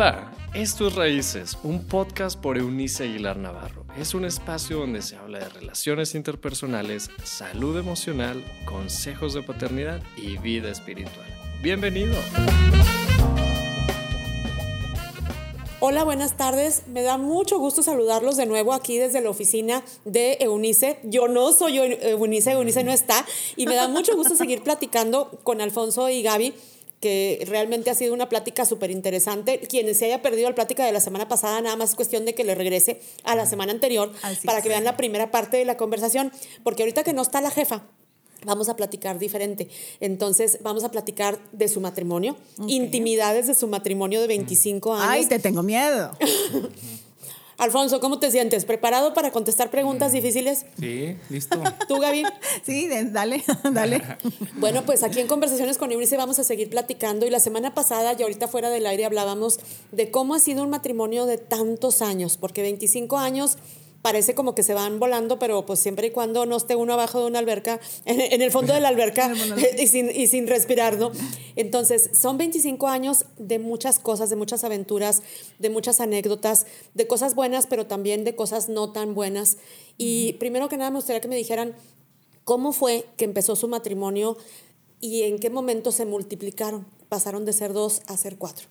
Hola, esto es Raíces, un podcast por Eunice Aguilar Navarro. Es un espacio donde se habla de relaciones interpersonales, salud emocional, consejos de paternidad y vida espiritual. Bienvenido. Hola, buenas tardes. Me da mucho gusto saludarlos de nuevo aquí desde la oficina de Eunice. Yo no soy Eunice, Eunice no está. Y me da mucho gusto seguir platicando con Alfonso y Gaby que realmente ha sido una plática súper interesante. Quienes se haya perdido la plática de la semana pasada, nada más es cuestión de que le regrese a la semana anterior para que vean la primera parte de la conversación, porque ahorita que no está la jefa, vamos a platicar diferente. Entonces, vamos a platicar de su matrimonio, intimidades de su matrimonio de 25 años. Ay, te tengo miedo. Alfonso, ¿cómo te sientes? ¿Preparado para contestar preguntas difíciles? Sí, listo. ¿Tú, Gaby? Sí, dale, dale. Bueno, pues aquí en Conversaciones con Eunice vamos a seguir platicando y la semana pasada y ahorita fuera del aire hablábamos de cómo ha sido un matrimonio de tantos años, porque 25 años parece como que se van volando, pero pues siempre y cuando no esté uno abajo de una alberca, en, el fondo de la alberca y, sin, y sin respirar, ¿no? Entonces, son 25 años de muchas cosas, de muchas aventuras, de muchas anécdotas, de cosas buenas, pero también de cosas no tan buenas. Y primero que nada me gustaría que me dijeran cómo fue que empezó su matrimonio y en qué momento se multiplicaron, pasaron de ser dos a ser cuatro.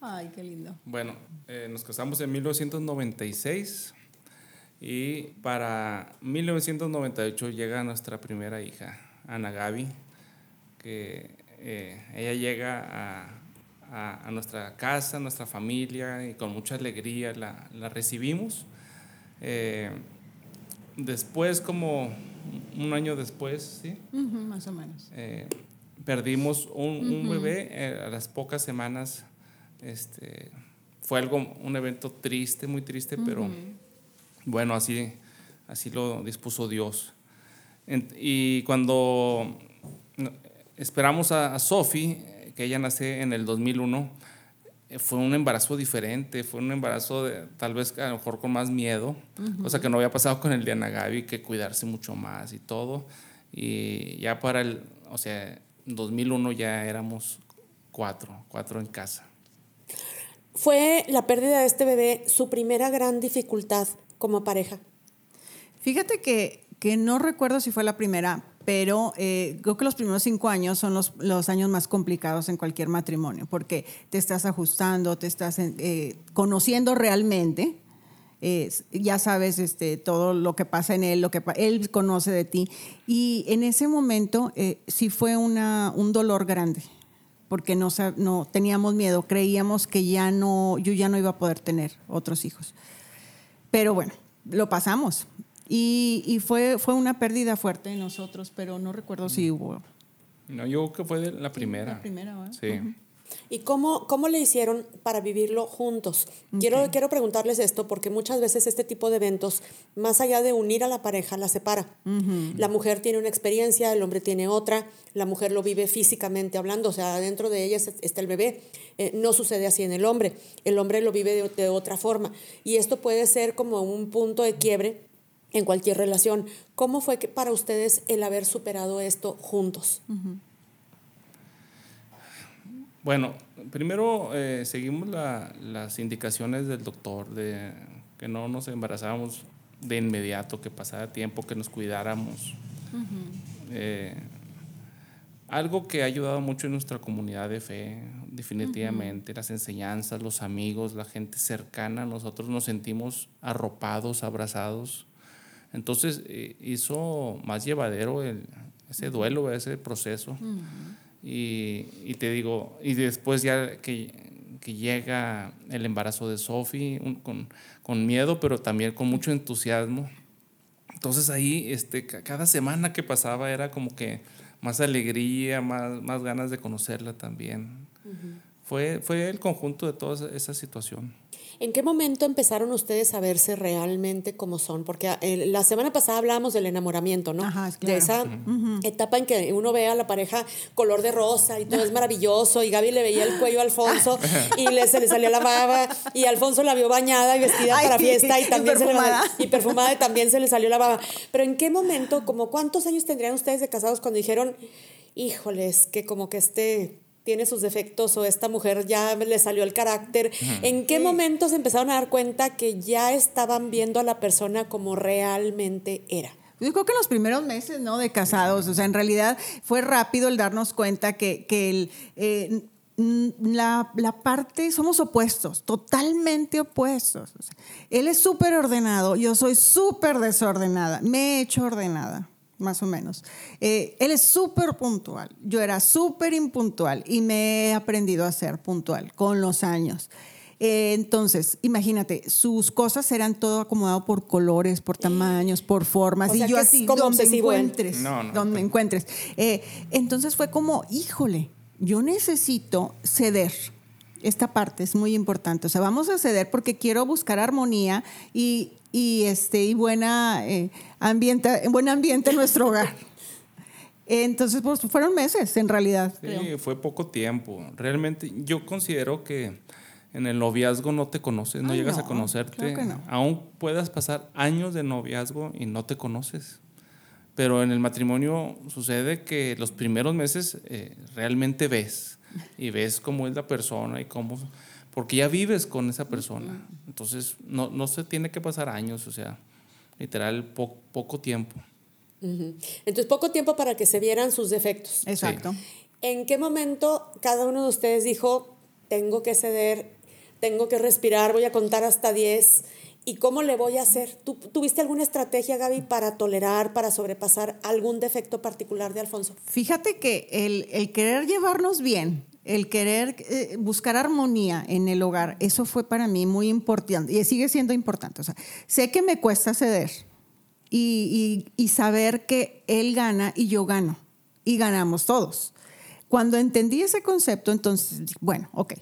Ay, qué lindo. Bueno, eh, nos casamos en 1996 y para 1998 llega nuestra primera hija, Ana Gaby, que eh, ella llega a, a, nuestra casa, a nuestra familia, y con mucha alegría la, la recibimos. Eh, después, como un año después, ¿sí? más o menos. Eh, perdimos un, un bebé a las pocas semanas. Este, fue algo, un evento triste, muy triste, pero bueno, así, así lo dispuso Dios. Y cuando esperamos a, Sophie, que ella nace en el 2001, eh, fue un embarazo diferente, fue un embarazo de, tal vez a lo mejor con más miedo, cosa que no había pasado con el de Ana Gaby, que cuidarse mucho más y todo. Y ya para el, o sea, 2001 ya éramos cuatro, cuatro en casa. ¿Fue la pérdida de este bebé su primera gran dificultad como pareja? Fíjate que, que no recuerdo si fue la primera, pero eh, creo que los primeros cinco años son los, los, años más complicados en cualquier matrimonio, porque te estás ajustando, te estás eh, conociendo realmente. ya sabes este, todo lo que pasa en él, lo que él conoce de ti. Y en ese momento eh, sí fue una, un dolor grande, porque no, no teníamos miedo, creíamos que ya no, yo ya no iba a poder tener otros hijos. Pero bueno, lo pasamos. Y, y, fue, fue una pérdida fuerte en nosotros, pero no recuerdo si hubo. No, yo creo que fue la primera. la primera, ¿verdad? Sí. ¿Y cómo, cómo le hicieron para vivirlo juntos? Quiero, quiero preguntarles esto porque muchas veces este tipo de eventos, más allá de unir a la pareja, la separa. La mujer tiene una experiencia, el hombre tiene otra, la mujer lo vive físicamente hablando, o sea, dentro de ella está el bebé. Eh, no sucede así en el hombre, el hombre lo vive de, de otra forma. Y esto puede ser como un punto de quiebre en cualquier relación. ¿Cómo fue que para ustedes el haber superado esto juntos? Bueno, primero eh, seguimos las indicaciones del doctor de que no nos embarazábamos de inmediato, que pasara tiempo, que nos cuidáramos. Eh, algo que ha ayudado mucho en nuestra comunidad de fe, definitivamente, las enseñanzas, los amigos, la gente cercana, nosotros nos sentimos arropados, abrazados. Entonces eh, hizo más llevadero ese duelo, ese proceso. Y, te digo, y después ya que, que llega el embarazo de Sophie, con, con, miedo, pero también con mucho entusiasmo. Entonces ahí, este, cada semana que pasaba era como que más alegría, más, más ganas de conocerla también. fue, fue el conjunto de toda esa situación. ¿En qué momento empezaron ustedes a verse realmente como son? Porque eh, la semana pasada hablábamos del enamoramiento, ¿no? Ajá, claro. De esa etapa en que uno ve a la pareja color de rosa y todo es maravilloso y Gaby le veía el cuello a Alfonso y le, se le salía la baba y Alfonso la vio bañada y vestida para fiesta y también perfumada. Se le, y perfumada y también se le salió la baba. Pero ¿en qué momento, como cuántos años tendrían ustedes de casados cuando dijeron, híjoles, que como que este tiene sus defectos o esta mujer ya le salió el carácter. ¿En qué momentos empezaron a dar cuenta que ya estaban viendo a la persona como realmente era? Yo creo que en los primeros meses, ¿no? De casados, o sea, en realidad fue rápido el darnos cuenta que, que el, eh, la, la, parte, somos opuestos, totalmente opuestos. él es súper ordenado, yo soy súper desordenada, me he hecho ordenada, más o menos. Eh, él es súper puntual, yo era súper impuntual y me he aprendido a ser puntual con los años. Eh, entonces, imagínate, sus cosas eran todo acomodado por colores, por tamaños, por formas. y yo así, donde me encuentres, donde me encuentres. Eh, entonces fue como, híjole, yo necesito ceder. Esta parte es muy importante. O sea, vamos a ceder porque quiero buscar armonía y, y este, y buena, eh, ambiente, buen ambiente en nuestro hogar. Entonces, pues fueron meses en realidad. Sí, fue poco tiempo. Realmente yo considero que en el noviazgo no te conoces, no llegas a conocerte. Aún puedas pasar años de noviazgo y no te conoces. Pero en el matrimonio sucede que los primeros meses eh, realmente ves y ves cómo es la persona y cómo, porque ya vives con esa persona. Entonces no, no se tiene que pasar años, o sea, literal poco tiempo. Entonces poco tiempo para que se vieran sus defectos. Exacto. ¿En qué momento cada uno de ustedes dijo, tengo que ceder, tengo que respirar, voy a contar hasta 10? ¿Y cómo le voy a hacer? ¿Tú, ¿Tuviste alguna estrategia, Gaby, para tolerar, para sobrepasar algún defecto particular de Alfonso? Fíjate que el, querer llevarnos bien, el querer eh, buscar armonía en el hogar, eso fue para mí muy importante y sigue siendo importante. O sea, sé que me cuesta ceder y, y saber que él gana y yo gano y ganamos todos. Cuando entendí ese concepto, entonces, bueno, ok,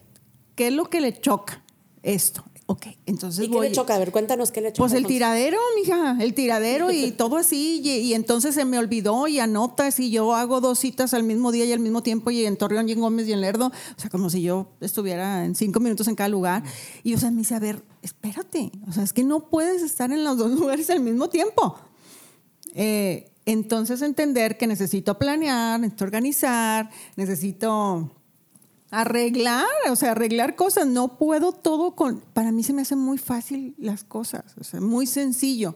¿qué es lo que le choca esto? Ok, entonces ¿Y qué le choca? A ver, cuéntanos qué le choca. Pues el tiradero, mija, el tiradero y todo así. Y, entonces se me olvidó y anotas y yo hago dos citas al mismo día y al mismo tiempo y en Torreón y en Gómez y en Lerdo. O sea, como si yo estuviera en cinco minutos en cada lugar. Y o sea, me dice, a ver, espérate. O sea, es que no puedes estar en los dos lugares al mismo tiempo. Eh, entonces entender que necesito planear, necesito organizar, necesito arreglar, o sea, arreglar cosas. No puedo todo con. Para mí se me hacen muy fácil las cosas, o sea, muy sencillo.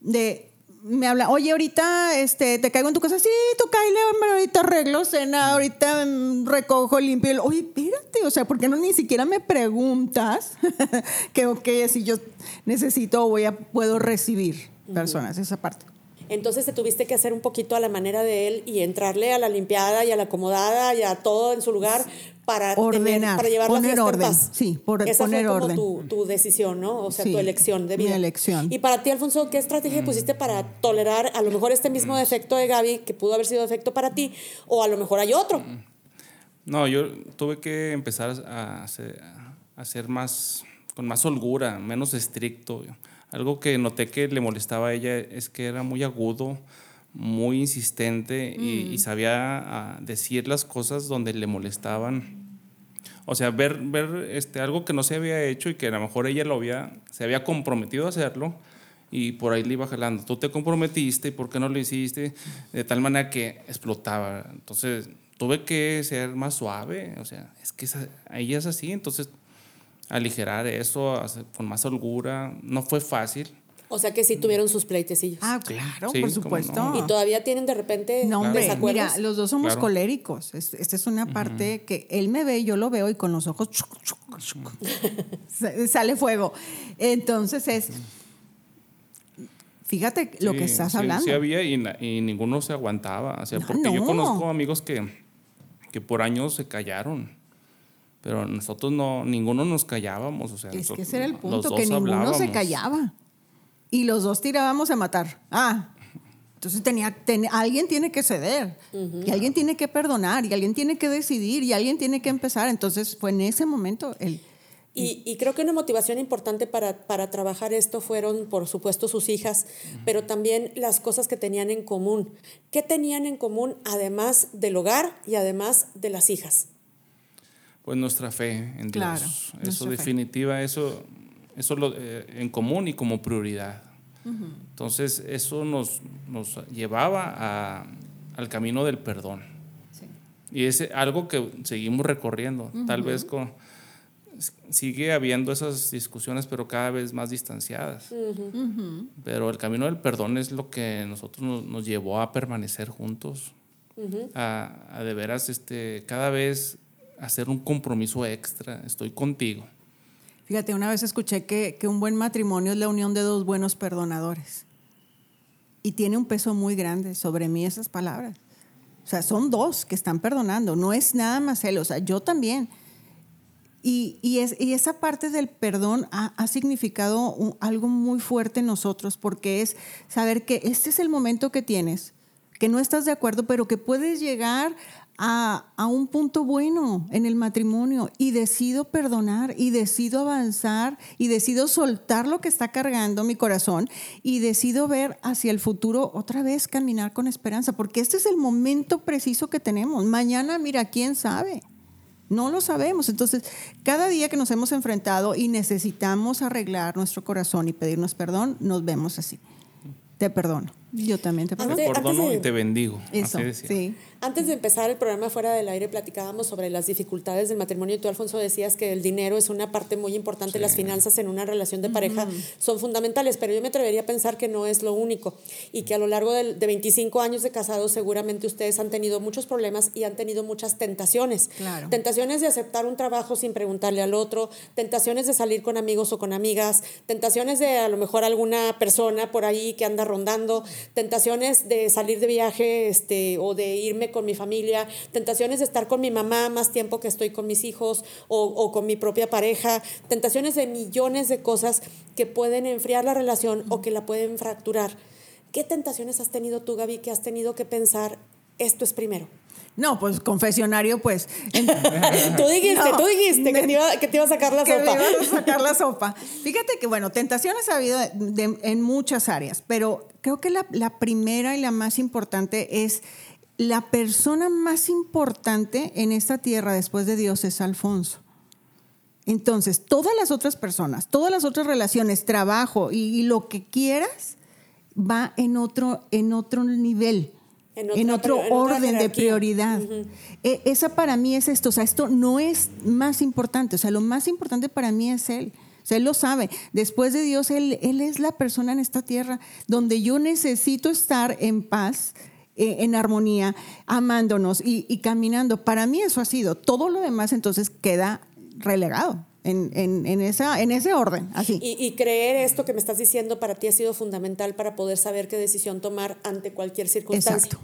De. Me habla, oye, ahorita este, te caigo en tu casa. Sí, tú caile, hombre, ahorita arreglo cena, ahorita mm, recojo, limpio. Oye, espérate, o sea, ¿por qué no ni siquiera me preguntas que, ok, si yo necesito o voy a, puedo recibir personas, esa parte? Entonces te tuviste que hacer un poquito a la manera de él y entrarle a la limpiada y a la acomodada y a todo en su lugar para ordenar, para llevar poner la orden, sí, por, Esa poner fue como Tu, tu, decisión, ¿no? O sea, tu elección de vida. Mi elección. Y para ti, Alfonso, ¿qué estrategia pusiste para tolerar a lo mejor este mismo defecto de Gaby que pudo haber sido defecto para ti o a lo mejor hay otro? No, yo tuve que empezar a ser, más con más holgura, menos estricto. Algo que noté que le molestaba a ella es que era muy agudo, muy insistente y, mm. sabía ah, decir las cosas donde le molestaban. O sea, ver, ver este, algo que no se había hecho y que a lo mejor ella lo había, se había comprometido a hacerlo y por ahí le iba jalando. Tú te comprometiste y por qué no lo hiciste de tal manera que explotaba. Entonces tuve que ser más suave. O sea, es que ella es así. Entonces aligerar eso con más holgura. No fue fácil. O sea que sí tuvieron sus pleitecillos. Ah, claro, por supuesto. Y todavía tienen de repente no, hombre, Mira, los dos somos coléricos. Esta es una parte que él me ve y yo lo veo y con los ojos sale fuego. Entonces es fíjate lo que estás hablando. Sí había y, ninguno se aguantaba. O sea, porque yo conozco amigos que, que por años se callaron. Pero nosotros no, ninguno nos callábamos. O sea, es que ese era el punto, que ninguno se callaba. Y los dos tirábamos a matar. Ah, entonces tenía, alguien tiene que ceder, y alguien tiene que perdonar, y alguien tiene que decidir, y alguien tiene que empezar. Entonces fue en ese momento el... Y, creo que una motivación importante para, para, trabajar esto fueron, por supuesto, sus hijas, pero también las cosas que tenían en común. ¿Qué tenían en común además del hogar y además de las hijas? Pues nuestra fe en Dios. Eso definitiva, eso, eso lo, eh, en común y como prioridad. Entonces eso nos, nos llevaba a, al camino del perdón. Y es algo que seguimos recorriendo. Tal vez con, sigue habiendo esas discusiones, pero cada vez más distanciadas. Pero el camino del perdón es lo que nosotros nos, llevó a permanecer juntos, a, de veras este, cada vez hacer un compromiso extra. Estoy contigo. Fíjate, una vez escuché que, que un buen matrimonio es la unión de dos buenos perdonadores. Y tiene un peso muy grande sobre mí esas palabras. O sea, son dos que están perdonando, no es nada más él, o sea, yo también. Y, y, es, y esa parte del perdón ha, ha significado algo muy fuerte en nosotros, porque es saber que este es el momento que tienes, que no estás de acuerdo, pero que puedes llegar a, a, un punto bueno en el matrimonio y decido perdonar y decido avanzar y decido soltar lo que está cargando mi corazón y decido ver hacia el futuro otra vez caminar con esperanza, porque este es el momento preciso que tenemos. Mañana, mira, quién sabe. No lo sabemos. Entonces, cada día que nos hemos enfrentado y necesitamos arreglar nuestro corazón y pedirnos perdón, nos vemos así. Te perdono. Yo también te perdono. Te perdono y te bendigo. Eso, sí. Antes de empezar el programa fuera del aire platicábamos sobre las dificultades del matrimonio y tú, Alfonso, decías que el dinero es una parte muy importante, las finanzas en una relación de pareja son fundamentales, pero yo me atrevería a pensar que no es lo único y que a lo largo de, de 25 años de casados seguramente ustedes han tenido muchos problemas y han tenido muchas tentaciones. Claro. Tentaciones de aceptar un trabajo sin preguntarle al otro, tentaciones de salir con amigos o con amigas, tentaciones de a lo mejor alguna persona por ahí que anda rondando, tentaciones de salir de viaje este, o de irme con mi familia, tentaciones de estar con mi mamá más tiempo que estoy con mis hijos o, o con mi propia pareja, tentaciones de millones de cosas que pueden enfriar la relación o que la pueden fracturar. ¿Qué tentaciones has tenido tú, Gaby, que has tenido que pensar, esto es primero? No, pues confesionario, pues. tú dijiste, tú dijiste que te, iba, que te, iba, a sacar la que sopa. Me iba a sacar la sopa. Fíjate que, bueno, tentaciones ha habido de, en muchas áreas, pero creo que la, la primera y la más importante es la persona más importante en esta tierra después de Dios es Alfonso. Entonces, todas las otras personas, todas las otras relaciones, trabajo y, y lo que quieras, va en otro, en otro nivel, en, otra, en otro en orden de prioridad. Uh -huh. e, esa para mí es esto, o sea, esto no es más importante, o sea, lo más importante para mí es Él. O sea, él lo sabe. Después de Dios, él, él es la persona en esta tierra donde yo necesito estar en paz, en armonía, amándonos y, y, caminando. Para mí eso ha sido. Todo lo demás entonces queda relegado. En, en, en, esa, en ese orden, así. Y, y, creer esto que me estás diciendo para ti ha sido fundamental para poder saber qué decisión tomar ante cualquier circunstancia. Exacto.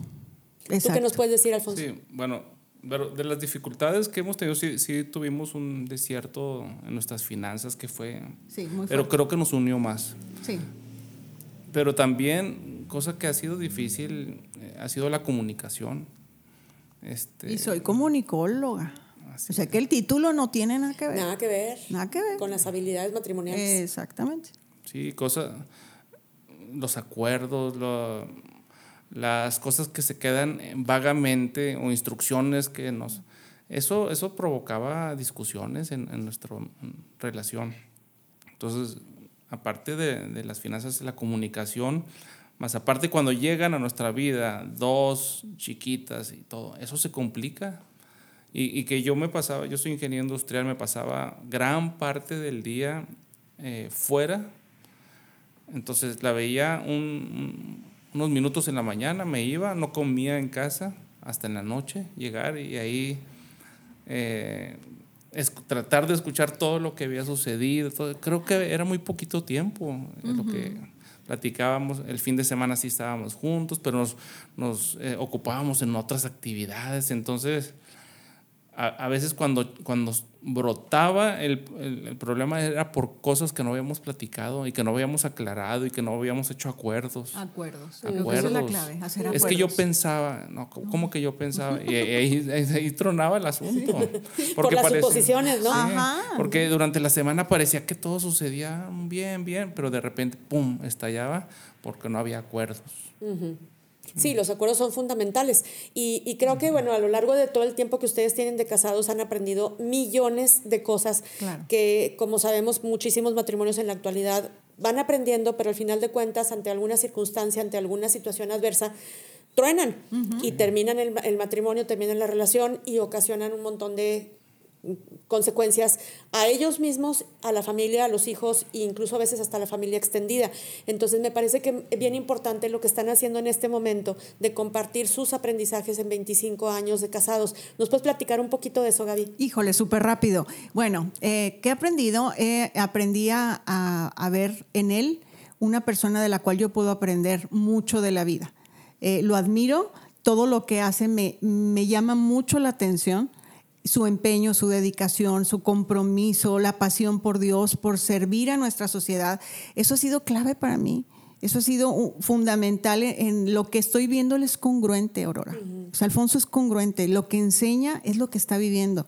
Exacto. ¿Tú qué nos puedes decir, Alfonso? Sí, bueno, pero de las dificultades que hemos tenido, sí, sí, tuvimos un desierto en nuestras finanzas que fue... Sí, muy pero creo que nos unió más. Sí. Pero también, cosa que ha sido difícil, eh, ha sido la comunicación. Este, y soy comunicóloga. Así o sea que el título no tiene nada que ver. Nada que ver. Nada que ver. Con las habilidades matrimoniales. Exactamente. Sí, cosas, los acuerdos, lo, las cosas que se quedan vagamente o instrucciones que nos... Eso, eso provocaba discusiones en, en nuestra relación. Entonces, aparte de, de, las finanzas, la comunicación, más aparte cuando llegan a nuestra vida dos chiquitas y todo, eso se complica. Y, que yo me pasaba, yo soy ingeniero industrial, me pasaba gran parte del día eh, fuera. Entonces la veía un, un, unos minutos en la mañana, me iba, no comía en casa hasta en la noche, llegar y ahí eh, es, tratar de escuchar todo lo que había sucedido. Creo que era muy poquito tiempo que platicábamos. El fin de semana sí estábamos juntos, pero nos, nos eh, ocupábamos en otras actividades. Entonces, a, a, veces cuando, cuando brotaba el, el, el, problema era por cosas que no habíamos platicado y que no habíamos aclarado y que no habíamos hecho acuerdos. Acuerdos. acuerdos. Esa es la clave, hacer acuerdos. Es que yo pensaba, no, ¿cómo que yo pensaba? Y ahí, ahí, ahí tronaba el asunto. Porque por las parecía, suposiciones, ¿no? Sí, Ajá. Porque durante la semana parecía que todo sucedía bien, bien, pero de repente, ¡pum!, estallaba porque no había acuerdos. Uh -huh. Sí, los acuerdos son fundamentales. Y, y, creo que, bueno, a lo largo de todo el tiempo que ustedes tienen de casados han aprendido millones de cosas claro. que, como sabemos, muchísimos matrimonios en la actualidad van aprendiendo, pero al final de cuentas, ante alguna circunstancia, ante alguna situación adversa, truenan y terminan el, el matrimonio, terminan la relación y ocasionan un montón de consecuencias a ellos mismos, a la familia, a los hijos e incluso a veces hasta la familia extendida. Entonces me parece que es bien importante lo que están haciendo en este momento de compartir sus aprendizajes en 25 años de casados. ¿Nos puedes platicar un poquito de eso, Gaby? Híjole, súper rápido. Bueno, eh, ¿qué he aprendido? Eh, aprendí a, a, ver en él una persona de la cual yo puedo aprender mucho de la vida. Eh, lo admiro, todo lo que hace me, me llama mucho la atención su empeño, su dedicación, su compromiso, la pasión por Dios, por servir a nuestra sociedad, eso ha sido clave para mí. Eso ha sido fundamental en, lo que estoy viendo, él es congruente, Aurora. O sea, Alfonso es congruente. Lo que enseña es lo que está viviendo.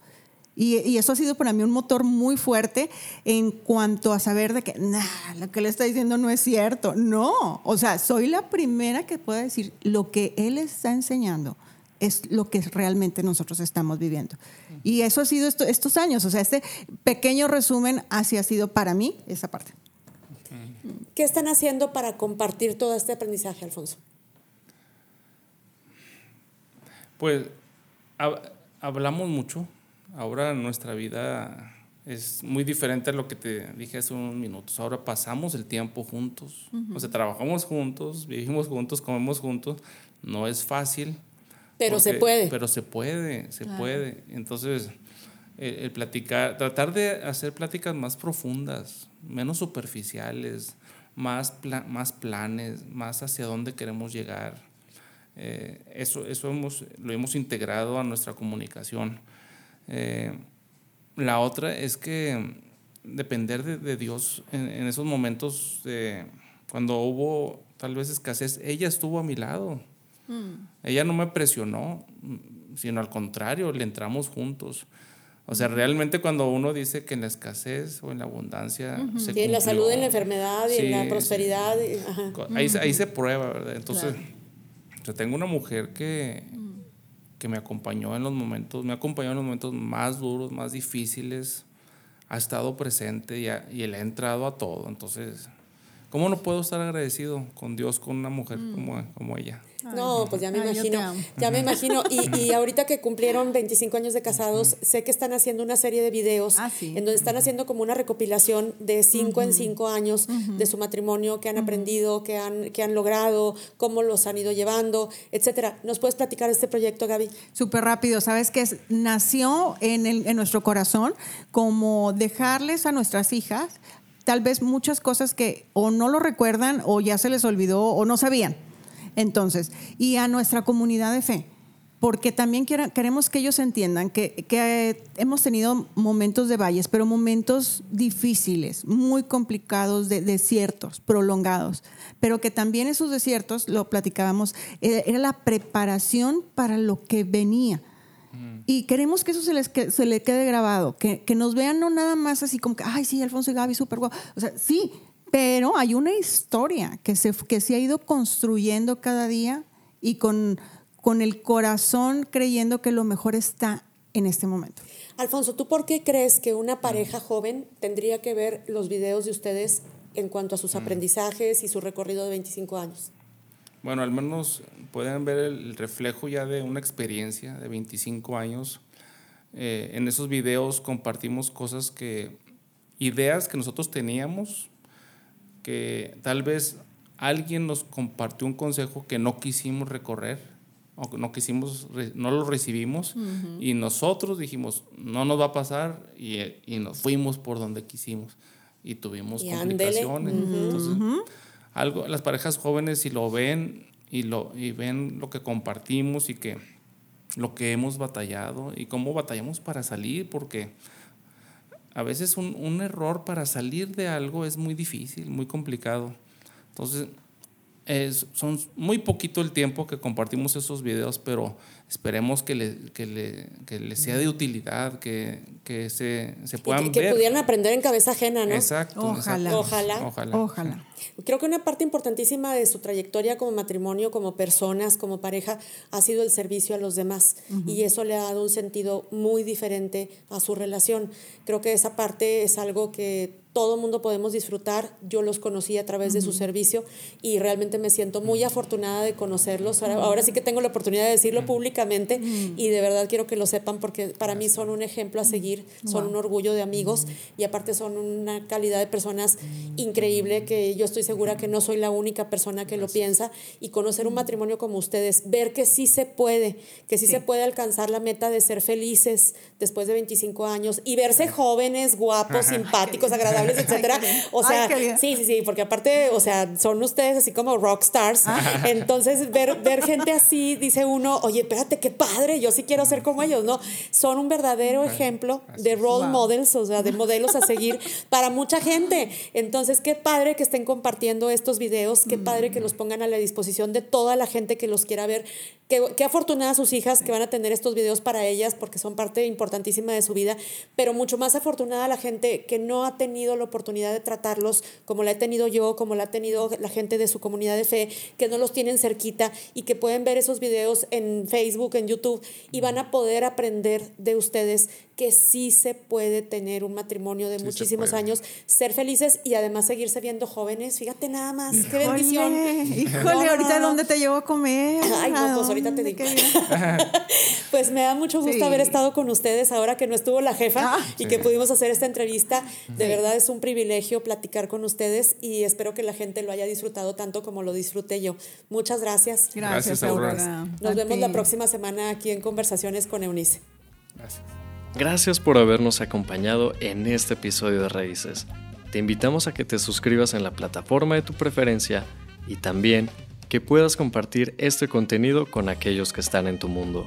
Y, eso ha sido para mí un motor muy fuerte en cuanto a saber de que, nah, lo que le está diciendo no es cierto. No, o sea, soy la primera que pueda decir lo que él está enseñando es lo que realmente nosotros estamos viviendo. Y eso ha sido estos años, o sea, este pequeño resumen así ha sido para mí esa parte. ¿Qué están haciendo para compartir todo este aprendizaje, Alfonso? Pues hablamos mucho. Ahora nuestra vida es muy diferente a lo que te dije hace unos minutos. Ahora pasamos el tiempo juntos, o sea, trabajamos juntos, vivimos juntos, comemos juntos. No es fácil, pero se puede. Pero se puede, se puede. Entonces, el, platicar, tratar de hacer pláticas más profundas, menos superficiales, más, más planes, más hacia dónde queremos llegar. Eh, eso eso hemos, lo hemos integrado a nuestra comunicación. Eh, la otra es que depender de, Dios en, en, esos momentos, cuando hubo tal vez escasez, ella estuvo a mi lado. Ella no me presionó, sino al contrario, le entramos juntos. O sea, realmente cuando uno dice que en la escasez o en la abundancia... se en la salud, en la enfermedad y en la prosperidad. Ahí, ahí, se prueba, ¿verdad? Entonces, yo tengo una mujer que, que me acompañó en los momentos, me ha acompañado en los momentos más duros, más difíciles, ha estado presente y, y él ha entrado a todo. Entonces, ¿cómo no puedo estar agradecido con Dios, con una mujer como, como ella? No, pues ya me imagino, ya me imagino. Y, ahorita que cumplieron 25 años de casados, sé que están haciendo una serie de videos ah, en donde están haciendo como una recopilación de cinco en cinco años de su matrimonio, que han aprendido, que han, que han logrado, cómo los han ido llevando, etcétera. ¿Nos puedes platicar este proyecto, Gaby? Súper rápido, ¿sabes qué? Nació en, en nuestro corazón como dejarles a nuestras hijas tal vez muchas cosas que o no lo recuerdan o ya se les olvidó o no sabían entonces, y a nuestra comunidad de fe, porque también queremos que ellos entiendan que, hemos tenido momentos de valles, pero momentos difíciles, muy complicados, de desiertos, prolongados, pero que también esos desiertos, lo platicábamos, eh, era la preparación para lo que venía. Mm. Y queremos que eso se les se quede grabado, que, nos vean no nada más así como que, ay, sí, Alfonso y Gaby, súper guau. O sea, sí, pero hay una historia que se, que se ha ido construyendo cada día y con, con el corazón creyendo que lo mejor está en este momento. Alfonso, ¿tú por qué crees que una pareja joven tendría que ver los videos de ustedes en cuanto a sus mm. aprendizajes y su recorrido de 25 años? Bueno, al menos pueden ver el reflejo ya de una experiencia de 25 años. Eh, en esos videos compartimos cosas que, ideas que nosotros teníamos, que tal vez alguien nos compartió un consejo que no quisimos recorrer o que no quisimos, no lo recibimos y nosotros dijimos, no nos va a pasar y, y, nos fuimos por donde quisimos y tuvimos complicaciones. Entonces, algo, las parejas jóvenes si lo ven y, lo, y ven lo que compartimos y que lo que hemos batallado y cómo batallamos para salir, porque a veces un, un, error para salir de algo es muy difícil, muy complicado. Entonces, es, son muy poquito el tiempo que compartimos esos videos, pero esperemos que le, que le, que le sea de utilidad, que, que se, se puedan y que, que pudieran aprender en cabeza ajena, ¿no? Exacto. Ojalá. exacto. Ojalá. Ojalá. Ojalá. Creo que una parte importantísima de su trayectoria como matrimonio, como personas, como pareja, ha sido el servicio a los demás. Y eso le ha dado un sentido muy diferente a su relación. Creo que esa parte es algo que todo el mundo podemos disfrutar. Yo los conocí a través de su servicio y realmente me siento muy afortunada de conocerlos. Ahora, ahora sí que tengo la oportunidad de decirlo públicamente y de verdad quiero que lo sepan porque para mí son un ejemplo a seguir, son un orgullo de amigos y aparte son una calidad de personas increíble que yo estoy segura que no soy la única persona que lo piensa y conocer un matrimonio como ustedes, ver que sí se puede, que sí, se puede alcanzar la meta de ser felices después de 25 años y verse jóvenes, guapos, simpáticos, agradables, etcétera. O sea, Ay, sí, sí, sí, porque aparte, o sea, son ustedes así como rock stars. Entonces, ver, ver gente así, dice uno, oye, espérate, qué padre, yo sí quiero ser como ellos, ¿no? Son un verdadero ejemplo de role Wow. models, o sea, de modelos a seguir para mucha gente. Entonces, qué padre que estén compartiendo estos videos, qué padre que los pongan a la disposición de toda la gente que los quiera ver. Qué, qué afortunadas sus hijas que van a tener estos videos para ellas porque son parte importantísima de su vida, pero mucho más afortunada la gente que no ha tenido la oportunidad de tratarlos como la he tenido yo, como la ha tenido la gente de su comunidad de fe, que no los tienen cerquita y que pueden ver esos videos en Facebook, en YouTube y van a poder aprender de ustedes que sí se puede tener un matrimonio de muchísimos años, ser felices y además seguirse viendo jóvenes. Fíjate nada más, qué bendición. Híjole, No, no, ahorita no, no. ¿dónde te llevo a comer? Ay, no, ¿A pues ahorita te digo. Pues me da mucho gusto Sí. haber estado con ustedes ahora que no estuvo la jefa Ah. y que pudimos hacer esta entrevista. De verdad es un privilegio platicar con ustedes y espero que la gente lo haya disfrutado tanto como lo disfruté yo. Muchas gracias. Gracias, Gracias, Aurora. Nos A vemos ti. la próxima semana aquí en Conversaciones con Eunice. Gracias. Gracias por habernos acompañado en este episodio de Raíces. Te invitamos a que te suscribas en la plataforma de tu preferencia y también que puedas compartir este contenido con aquellos que están en tu mundo.